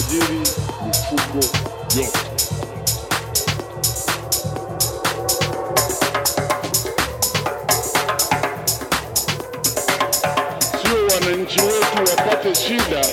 kusajili mifugo yote. Sio wananchi wetu wapate shida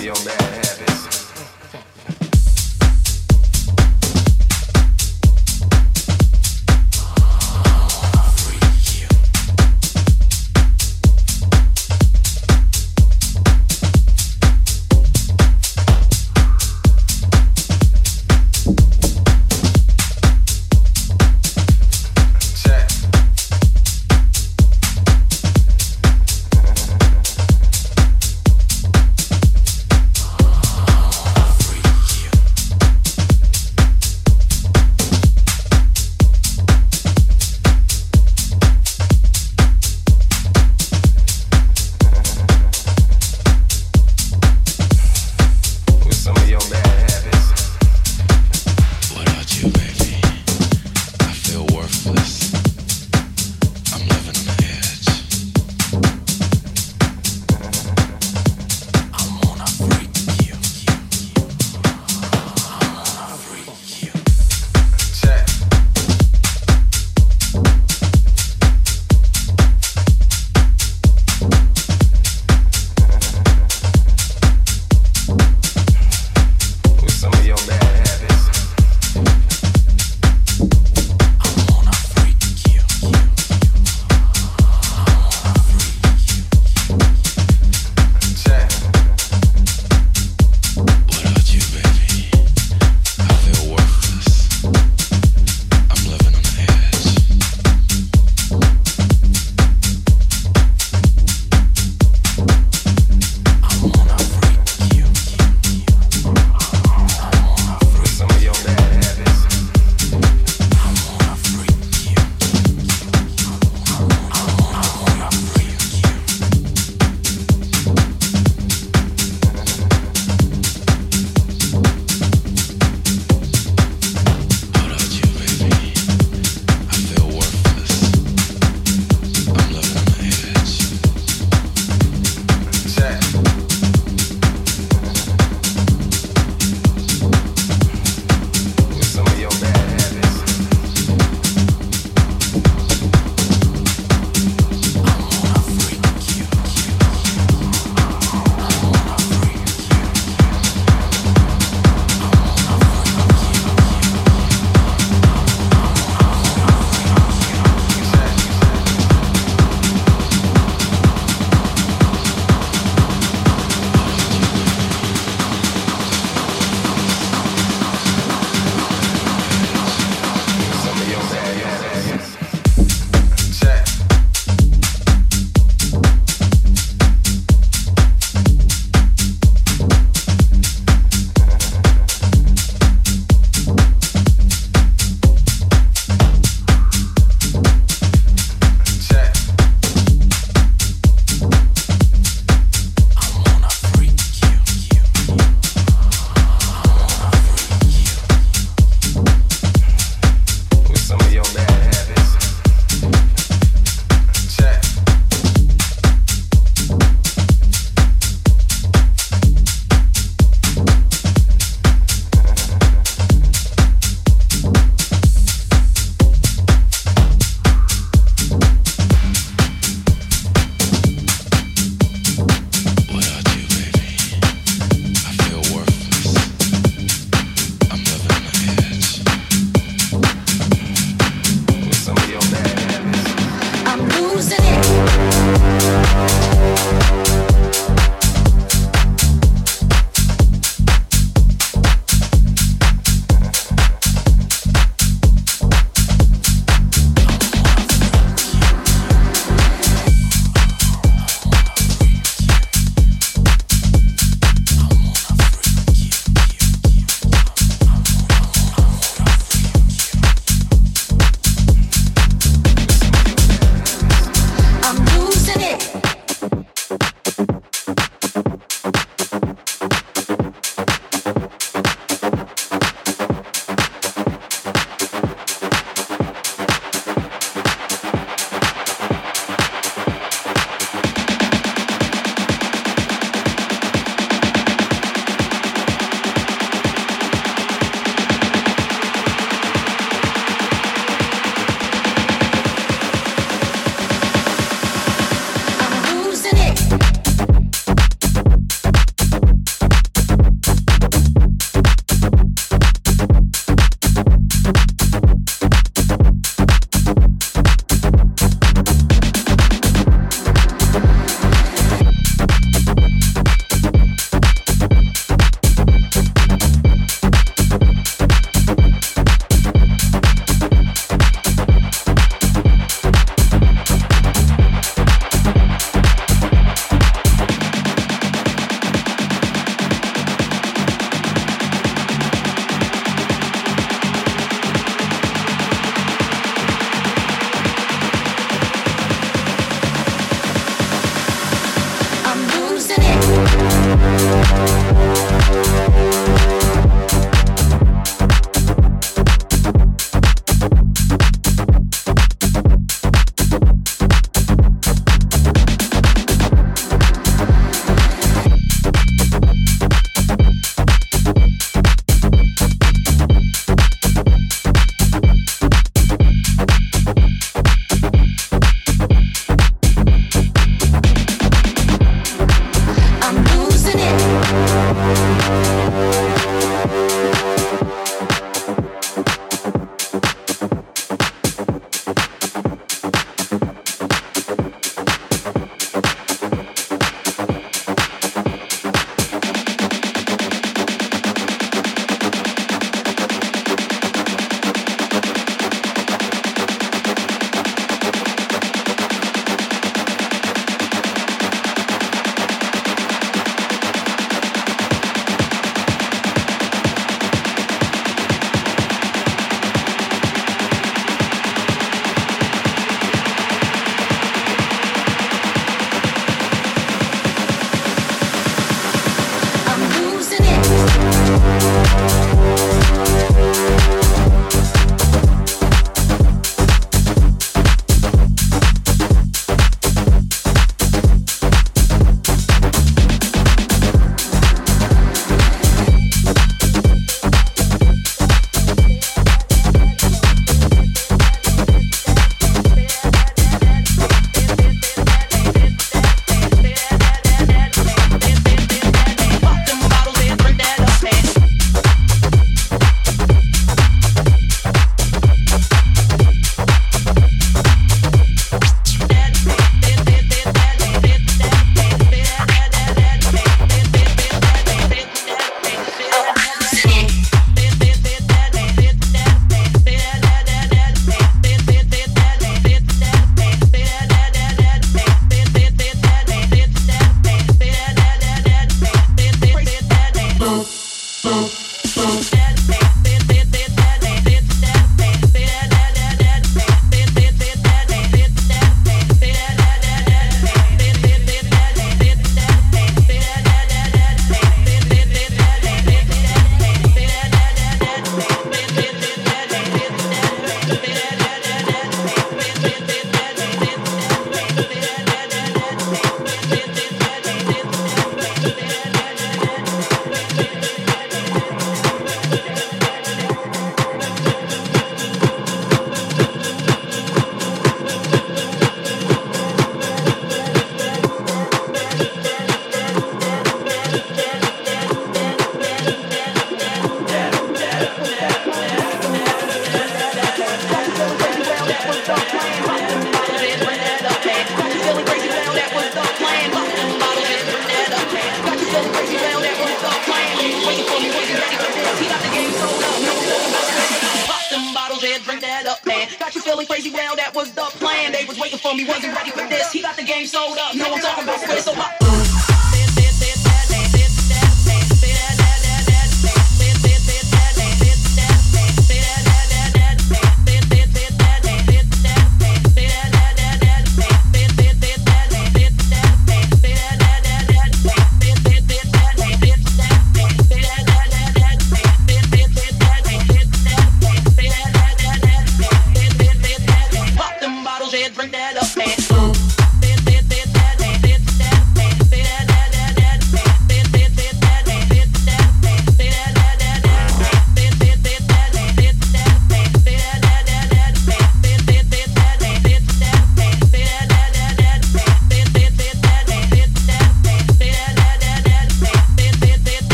be on that.